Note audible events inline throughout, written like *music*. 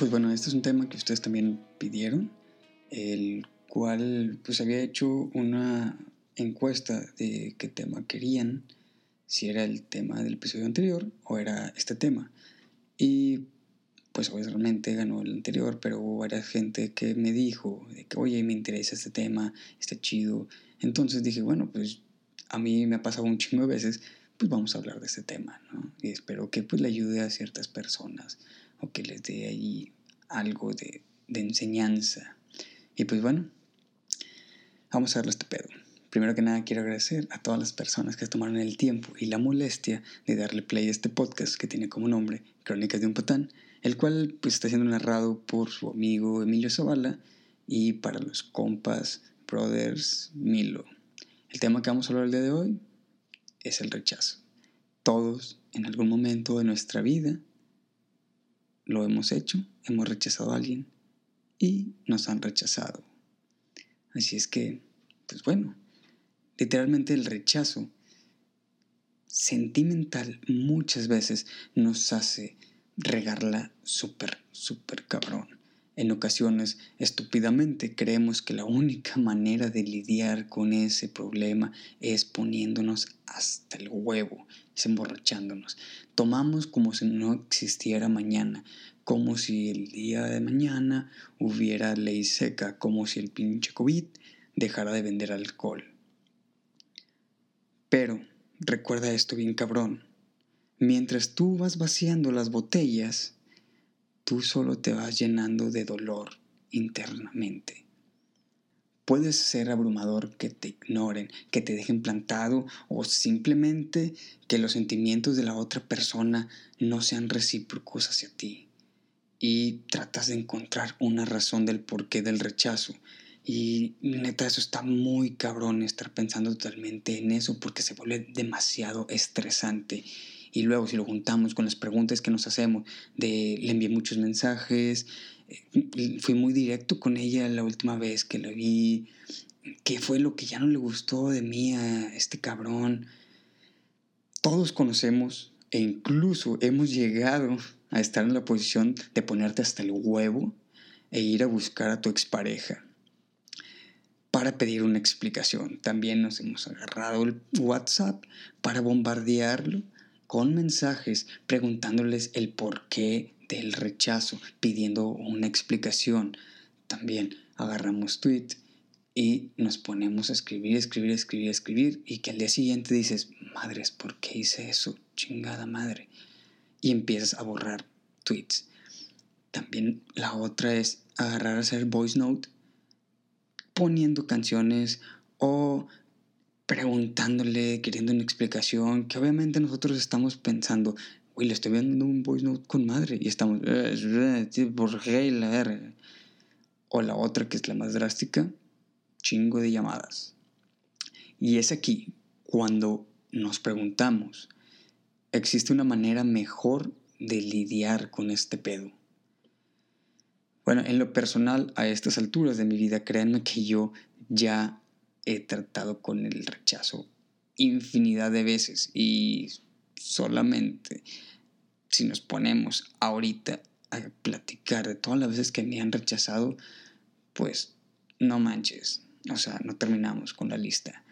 Pues bueno, este es un tema que ustedes también pidieron, el cual pues había hecho una encuesta de qué tema querían, si era el tema del episodio anterior o era este tema. Y pues obviamente ganó el anterior, pero hubo varias gente que me dijo que, oye, me interesa este tema, está chido. Entonces dije, bueno, pues a mí me ha pasado un chingo de veces, pues vamos a hablar de este tema, ¿no? Y espero que pues le ayude a ciertas personas o que les dé ahí algo de, de enseñanza. Y pues bueno, vamos a darle este pedo. Primero que nada quiero agradecer a todas las personas que tomaron el tiempo y la molestia de darle play a este podcast que tiene como nombre Crónicas de un Patán, el cual pues está siendo narrado por su amigo Emilio Zavala y para los compas Brothers Milo. El tema que vamos a hablar el día de hoy es el rechazo. Todos en algún momento de nuestra vida lo hemos hecho, hemos rechazado a alguien y nos han rechazado. Así es que, pues bueno, literalmente el rechazo sentimental muchas veces nos hace regarla súper, súper cabrón. En ocasiones, estúpidamente, creemos que la única manera de lidiar con ese problema es poniéndonos hasta el huevo, es emborrachándonos. Tomamos como si no existiera mañana, como si el día de mañana hubiera ley seca, como si el pinche COVID dejara de vender alcohol. Pero recuerda esto bien cabrón. Mientras tú vas vaciando las botellas, tú solo te vas llenando de dolor internamente. Puedes ser abrumador que te ignoren, que te dejen plantado o simplemente que los sentimientos de la otra persona no sean recíprocos hacia ti. Y tratas de encontrar una razón del porqué del rechazo, y neta, eso está muy cabrón estar pensando totalmente en eso porque se vuelve demasiado estresante. Y luego si lo juntamos con las preguntas que nos hacemos, le envié muchos mensajes, eh, fui muy directo con ella la última vez que la vi, qué fue lo que ya no le gustó de mí a este cabrón. Todos conocemos e incluso hemos llegado a estar en la posición de ponerte hasta el huevo e ir a buscar a tu expareja para pedir una explicación. También nos hemos agarrado el WhatsApp para bombardearlo con mensajes preguntándoles el porqué del rechazo, pidiendo una explicación. También agarramos tweet y nos ponemos a escribir, escribir, escribir, escribir y que al día siguiente dices, madres, ¿por qué hice eso? Chingada madre. Y empiezas a borrar tweets. También la otra es agarrar a hacer voice note poniendo canciones o preguntándole, queriendo una explicación, que obviamente nosotros estamos pensando, uy, le estoy viendo un voice note con madre, y estamos, por qué la verga. O la otra, que es la más drástica, chingo de llamadas. Y es aquí cuando nos preguntamos, ¿existe una manera mejor de lidiar con este pedo? Bueno, en lo personal, a estas alturas de mi vida, créanme que yo ya he tratado con el rechazo infinidad de veces y solamente si nos ponemos ahorita a platicar de todas las veces que me han rechazado, pues no manches, o sea, no terminamos con la lista.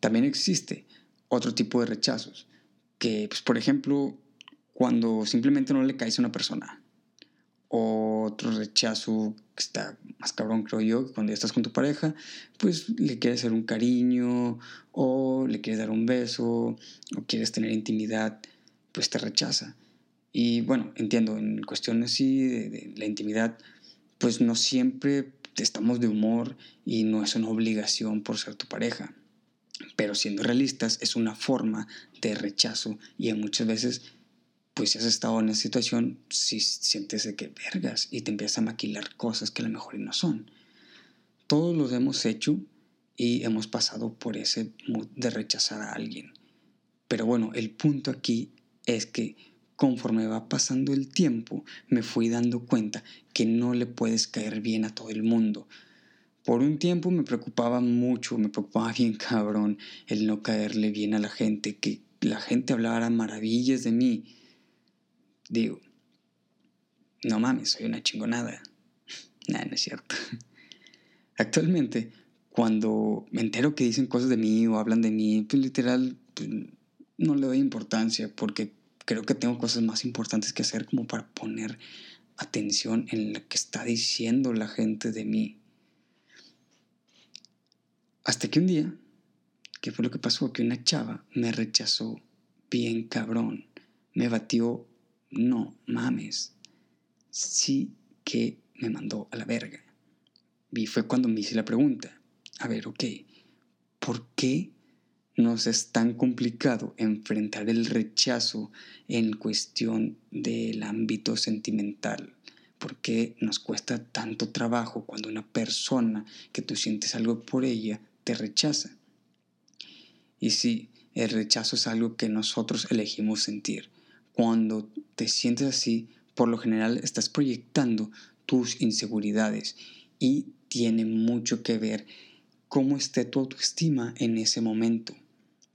También existe otro tipo de rechazos, que pues, por ejemplo, cuando simplemente no le caes a una persona, otro rechazo que está más cabrón, creo yo, cuando ya estás con tu pareja, pues le quieres hacer un cariño o le quieres dar un beso o quieres tener intimidad, pues te rechaza. Y bueno, entiendo, en cuestiones así de, de la intimidad, pues no siempre estamos de humor y no es una obligación por ser tu pareja. Pero siendo realistas, es una forma de rechazo y muchas veces pues si has estado en esa situación, si sientes de que vergas y te empiezas a maquilar cosas que a lo mejor no son. Todos los hemos hecho y hemos pasado por ese mood de rechazar a alguien. Pero bueno, el punto aquí es que conforme va pasando el tiempo, me fui dando cuenta que no le puedes caer bien a todo el mundo. Por un tiempo me preocupaba mucho, me preocupaba *laughs* bien cabrón el no caerle bien a la gente, que la gente hablara maravillas de mí Digo, no mames, soy una chingonada. *laughs* Nada, no es cierto. *laughs* Actualmente, cuando me entero que dicen cosas de mí o hablan de mí, pues literal, pues, no le doy importancia porque creo que tengo cosas más importantes que hacer como para poner atención en lo que está diciendo la gente de mí. Hasta que un día, ¿qué fue lo que pasó? Que una chava me rechazó bien cabrón. Me batió, no mames. Sí que me mandó a la verga. Y fue cuando me hice la pregunta. A ver, ok, ¿por qué nos es tan complicado enfrentar el rechazo en cuestión del ámbito sentimental? ¿Por qué nos cuesta tanto trabajo cuando una persona que tú sientes algo por ella te rechaza? Y sí, el rechazo es algo que nosotros elegimos sentir. Cuando te sientes así, por lo general estás proyectando tus inseguridades y tiene mucho que ver cómo esté tu autoestima en ese momento.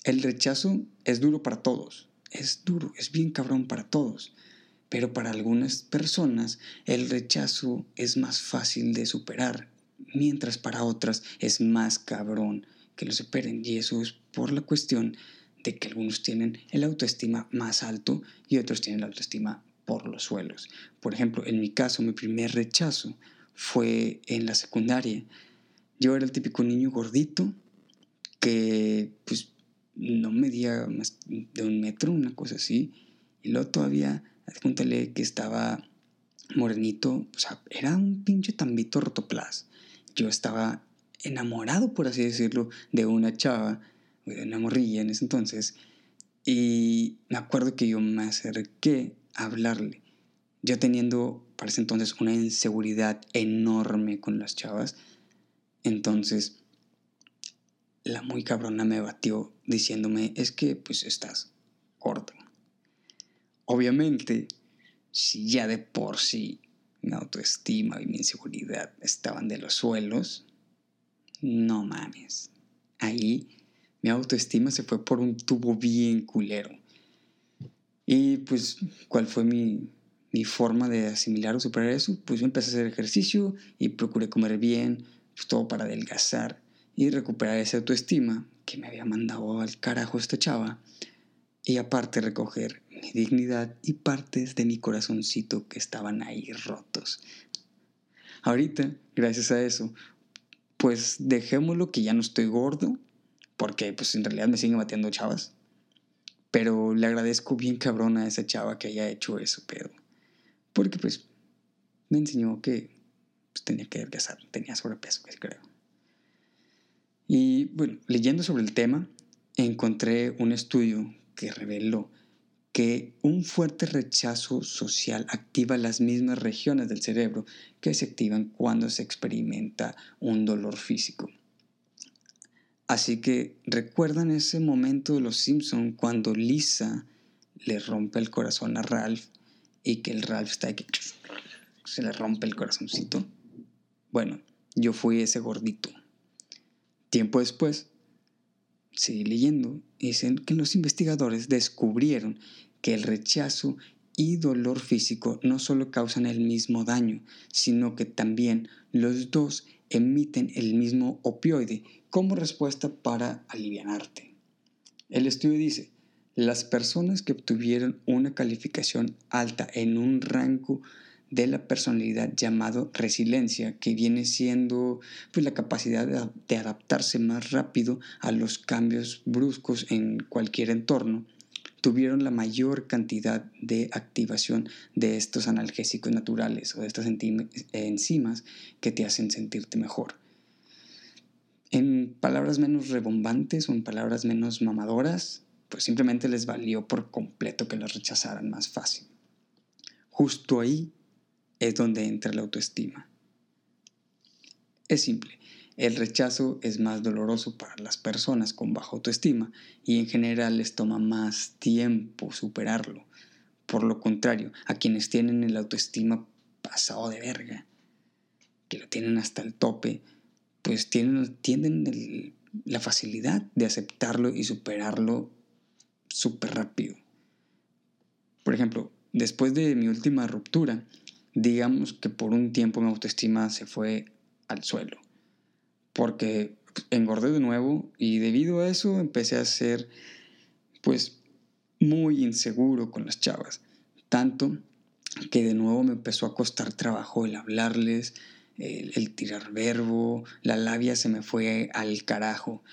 El rechazo es duro para todos, es duro, es bien cabrón para todos, pero para algunas personas el rechazo es más fácil de superar, mientras para otras es más cabrón que lo superen y eso es por la cuestión de que algunos tienen el autoestima más alto y otros tienen la autoestima por los suelos. Por ejemplo, en mi caso, mi primer rechazo fue en la secundaria. Yo era el típico niño gordito que pues no medía más de un metro, una cosa así. Y luego todavía, cuéntale que estaba morenito, o sea, era un pinche tambito rotoplas. Yo estaba enamorado, por así decirlo, de una chava una morrilla en ese entonces, y me acuerdo que yo me acerqué a hablarle, yo teniendo para ese entonces una inseguridad enorme con las chavas, entonces la muy cabrona me batió diciéndome, es que pues estás gordo. Obviamente, si ya de por sí mi autoestima y mi inseguridad estaban de los suelos, no mames. Ahí mi autoestima se fue por un tubo bien culero. Y pues, ¿cuál fue mi, forma de asimilar o superar eso? Pues yo empecé a hacer ejercicio y procuré comer bien, pues, todo para adelgazar y recuperar esa autoestima que me había mandado al carajo esta chava. Y aparte recoger mi dignidad y partes de mi corazoncito que estaban ahí rotos. Ahorita, gracias a eso, pues dejémoslo que ya no estoy gordo, porque pues en realidad me siguen bateando chavas. Pero le agradezco bien cabrón a esa chava que haya hecho eso, pero... Porque pues me enseñó que pues, tenía que adelgazar, tenía sobrepeso, creo. Y bueno, leyendo sobre el tema, encontré un estudio que reveló que un fuerte rechazo social activa las mismas regiones del cerebro que se activan cuando se experimenta un dolor físico. Así que recuerdan ese momento de Los Simpson cuando Lisa le rompe el corazón a Ralph y que el Ralph está aquí, se le rompe el corazoncito. Bueno, yo fui ese gordito. Tiempo después, seguí leyendo dicen que los investigadores descubrieron que el rechazo y dolor físico no solo causan el mismo daño, sino que también los dos emiten el mismo opioide como respuesta para alivianarte. El estudio dice, las personas que obtuvieron una calificación alta en un rango de la personalidad llamado resiliencia, que viene siendo pues, la capacidad de, de adaptarse más rápido a los cambios bruscos en cualquier entorno, tuvieron la mayor cantidad de activación de estos analgésicos naturales o de estas enzimas que te hacen sentirte mejor. En palabras menos rebombantes o en palabras menos mamadoras, pues simplemente les valió por completo que las rechazaran más fácil. Justo ahí es donde entra la autoestima. Es simple, el rechazo es más doloroso para las personas con baja autoestima y en general les toma más tiempo superarlo. Por lo contrario, a quienes tienen el autoestima pasado de verga, que lo tienen hasta el tope, pues tienen, la facilidad de aceptarlo y superarlo súper rápido. Por ejemplo, después de mi última ruptura, digamos que por un tiempo mi autoestima se fue al suelo. Porque engordé de nuevo y debido a eso empecé a ser pues muy inseguro con las chavas. Tanto que de nuevo me empezó a costar trabajo el hablarles, el, tirar verbo, la labia se me fue al carajo.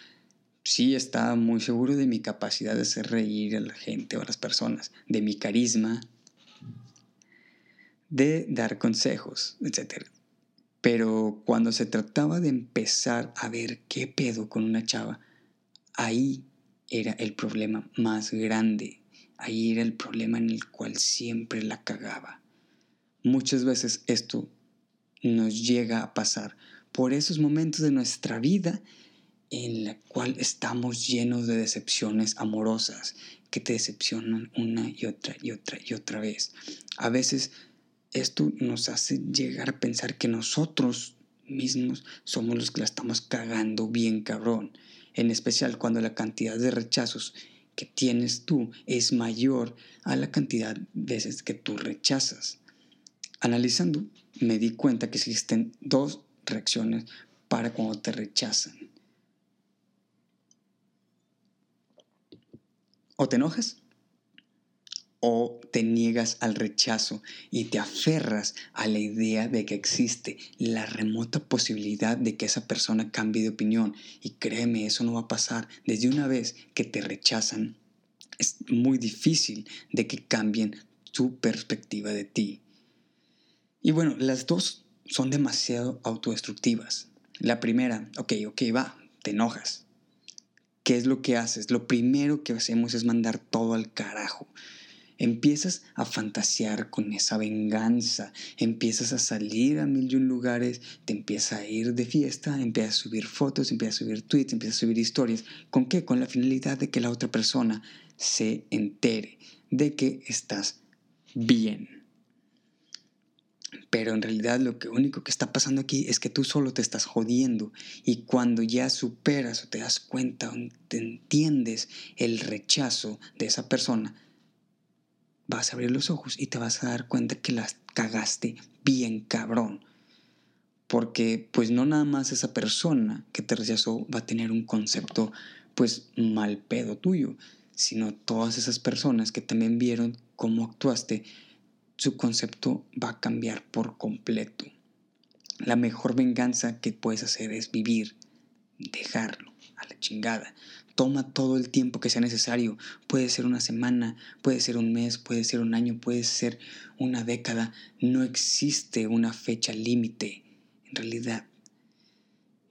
Sí estaba muy seguro de mi capacidad de hacer reír a la gente o a las personas, de mi carisma, de dar consejos, etc. Pero cuando se trataba de empezar a ver qué pedo con una chava, ahí era el problema más grande. Ahí era el problema en el cual siempre la cagaba. Muchas veces esto nos llega a pasar por esos momentos de nuestra vida en la cual estamos llenos de decepciones amorosas que te decepcionan una y otra y otra y otra vez. A veces esto nos hace llegar a pensar que nosotros mismos somos los que la estamos cagando bien cabrón, en especial cuando la cantidad de rechazos que tienes tú es mayor a la cantidad de veces que tú rechazas. Analizando, me di cuenta que existen dos reacciones para cuando te rechazan. O te enojas o te niegas al rechazo y te aferras a la idea de que existe la remota posibilidad de que esa persona cambie de opinión. Y créeme, eso no va a pasar. Desde una vez que te rechazan, es muy difícil de que cambien tu perspectiva de ti. Y bueno, las dos son demasiado autodestructivas. La primera, ok, ok, va, te enojas. ¿Qué es lo que haces? Lo primero que hacemos es mandar todo al carajo empiezas a fantasear con esa venganza, empiezas a salir a mil y un lugares, te empiezas a ir de fiesta, empiezas a subir fotos, empiezas a subir tweets, empiezas a subir historias. ¿Con qué? Con la finalidad de que la otra persona se entere de que estás bien. Pero en realidad lo único que está pasando aquí es que tú solo te estás jodiendo y cuando ya superas o te das cuenta o te entiendes el rechazo de esa persona, vas a abrir los ojos y te vas a dar cuenta que las cagaste bien cabrón. Porque pues no nada más esa persona que te rechazó va a tener un concepto pues mal pedo tuyo, sino todas esas personas que también vieron cómo actuaste, su concepto va a cambiar por completo. La mejor venganza que puedes hacer es vivir, dejarlo a la chingada. Toma todo el tiempo que sea necesario. Puede ser una semana, puede ser un mes, puede ser un año, puede ser una década. No existe una fecha límite, en realidad.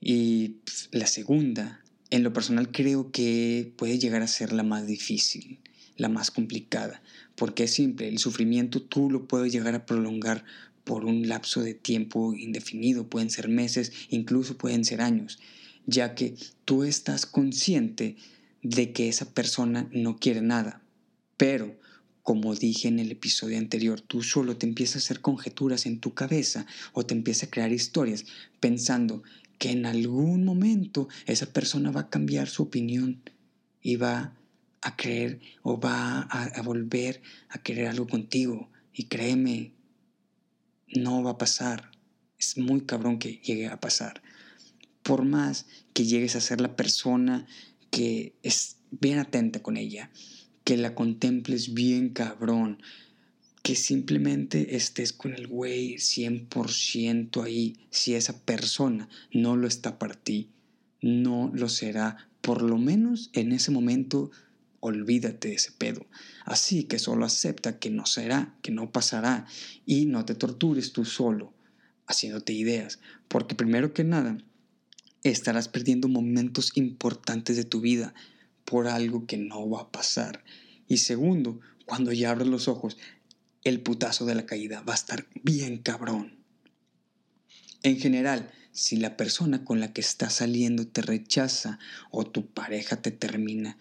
Y pues, la segunda, en lo personal creo que puede llegar a ser la más difícil, la más complicada, porque es simple, el sufrimiento tú lo puedes llegar a prolongar por un lapso de tiempo indefinido, pueden ser meses, incluso pueden ser años ya que tú estás consciente de que esa persona no quiere nada. Pero, como dije en el episodio anterior, tú solo te empiezas a hacer conjeturas en tu cabeza o te empiezas a crear historias pensando que en algún momento esa persona va a cambiar su opinión y va a creer o va a, volver a querer algo contigo. Y créeme, no va a pasar. Es muy cabrón que llegue a pasar por más que llegues a ser la persona que es bien atenta con ella, que la contemples bien cabrón, que simplemente estés con el güey 100% ahí, si esa persona no lo está para ti, no lo será, por lo menos en ese momento olvídate de ese pedo. Así que solo acepta que no será, que no pasará y no te tortures tú solo haciéndote ideas, porque primero que nada, estarás perdiendo momentos importantes de tu vida por algo que no va a pasar. Y segundo, cuando ya abres los ojos, el putazo de la caída va a estar bien cabrón. En general, si la persona con la que estás saliendo te rechaza o tu pareja te termina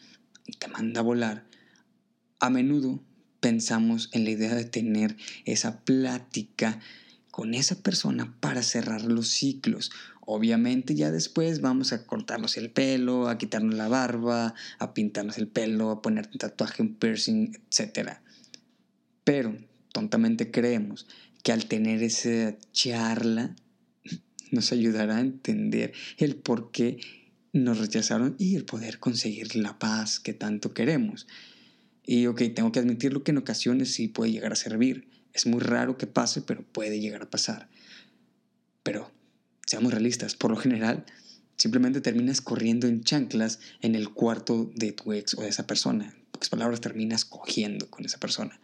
y te manda a volar, a menudo pensamos en la idea de tener esa plática con esa persona para cerrar los ciclos Obviamente ya después vamos a cortarnos el pelo, a quitarnos la barba, a pintarnos el pelo, a poner un tatuaje, un piercing, etc. Pero tontamente creemos que al tener esa charla nos ayudará a entender el por qué nos rechazaron y el poder conseguir la paz que tanto queremos. Y ok, tengo que admitirlo que en ocasiones sí puede llegar a servir. Es muy raro que pase, pero puede llegar a pasar. Pero seamos realistas, por lo general simplemente terminas corriendo en chanclas en el cuarto de tu ex o de esa persona. En pocas palabras, terminas cogiendo con esa persona.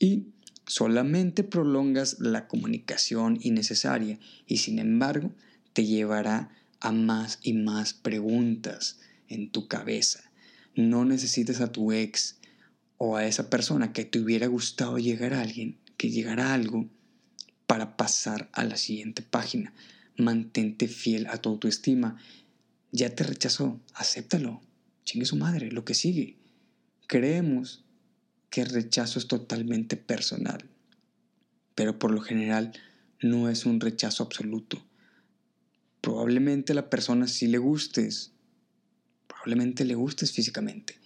Y solamente prolongas la comunicación innecesaria y sin embargo te llevará a más y más preguntas en tu cabeza. No necesitas a tu ex o a esa persona que te hubiera gustado llegar a alguien, que llegara algo para pasar a la siguiente página. Mantente fiel a tu autoestima. Ya te rechazó, acéptalo. Chingue su madre, lo que sigue. Creemos que el rechazo es totalmente personal, pero por lo general no es un rechazo absoluto. Probablemente la persona sí le gustes, probablemente le gustes físicamente,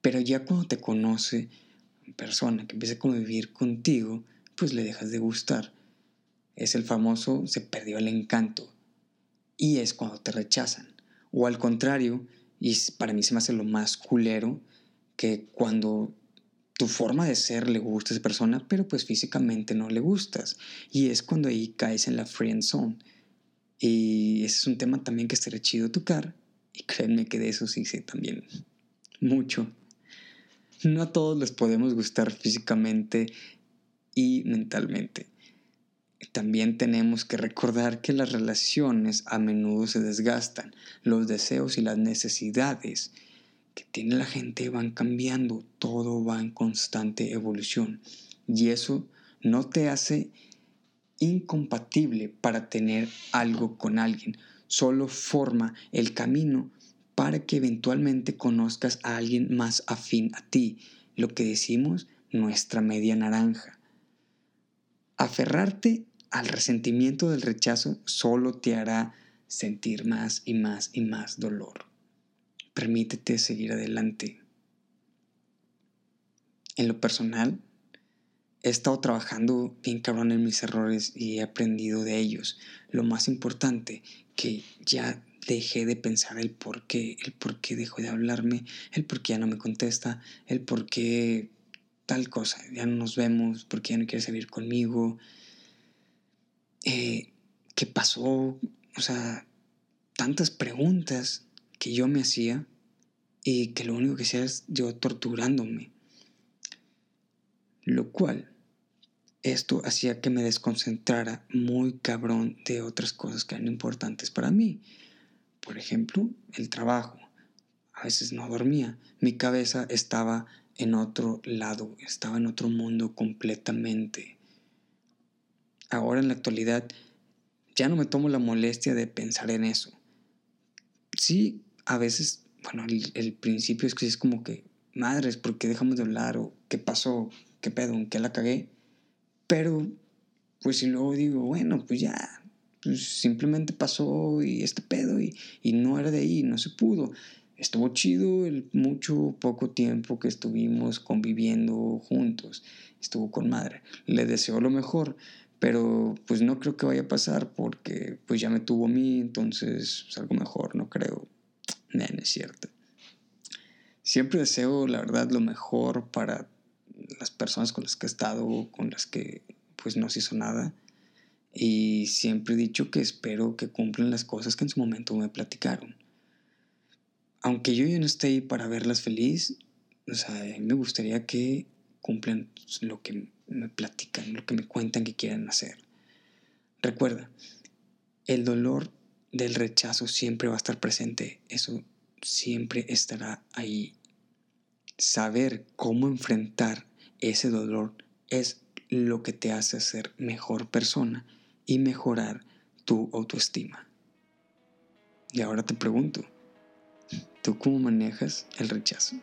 pero ya cuando te conoce en persona, que empieza a convivir contigo, pues le dejas de gustar. Es el famoso se perdió el encanto. Y es cuando te rechazan. O al contrario, y para mí se me hace lo más culero, que cuando tu forma de ser le gusta a esa persona, pero pues físicamente no le gustas. Y es cuando ahí caes en la friend zone. Y ese es un tema también que estaría chido tocar. Y créanme que de eso sí sé también mucho. No a todos les podemos gustar físicamente y mentalmente. También tenemos que recordar que las relaciones a menudo se desgastan, los deseos y las necesidades que tiene la gente van cambiando, todo va en constante evolución y eso no te hace incompatible para tener algo con alguien, solo forma el camino para que eventualmente conozcas a alguien más afín a ti, lo que decimos nuestra media naranja. Aferrarte al resentimiento del rechazo solo te hará sentir más y más y más dolor. Permítete seguir adelante. En lo personal, he estado trabajando bien cabrón en mis errores y he aprendido de ellos. Lo más importante, que ya dejé de pensar el por qué, el por qué dejó de hablarme, el por qué ya no me contesta, el por qué tal cosa, ya no nos vemos, por qué ya no quiere salir conmigo, eh, qué pasó, o sea, tantas preguntas que yo me hacía y que lo único que hacía es yo torturándome. Lo cual, esto hacía que me desconcentrara muy cabrón de otras cosas que eran importantes para mí. Por ejemplo, el trabajo. A veces no dormía. Mi cabeza estaba en otro lado, estaba en otro mundo completamente. Ahora en la actualidad ya no me tomo la molestia de pensar en eso. Sí, a veces, bueno, el, principio es que es como que, madres, ¿por qué dejamos de hablar? ¿O qué pasó? ¿Qué pedo? ¿En qué la cagué? Pero, pues si luego digo, bueno, pues ya, pues simplemente pasó y este pedo y, no era de ahí, no se pudo. Estuvo chido el mucho, poco tiempo que estuvimos conviviendo juntos. Estuvo con madre. Le deseo lo mejor, pero pues no creo que vaya a pasar porque pues ya me tuvo a mí, entonces es algo mejor, no creo. No, es cierto. Siempre deseo, la verdad, lo mejor para las personas con las que he estado, con las que pues no se hizo nada. Y siempre he dicho que espero que cumplan las cosas que en su momento me platicaron. Aunque yo ya no esté ahí para verlas feliz, o sea, me gustaría que cumplan lo que me platican, lo que me cuentan que quieren hacer. Recuerda, el dolor del rechazo siempre va a estar presente, eso siempre estará ahí. Saber cómo enfrentar ese dolor es lo que te hace ser mejor persona y mejorar tu autoestima. Y ahora te pregunto, ¿tú cómo manejas el rechazo?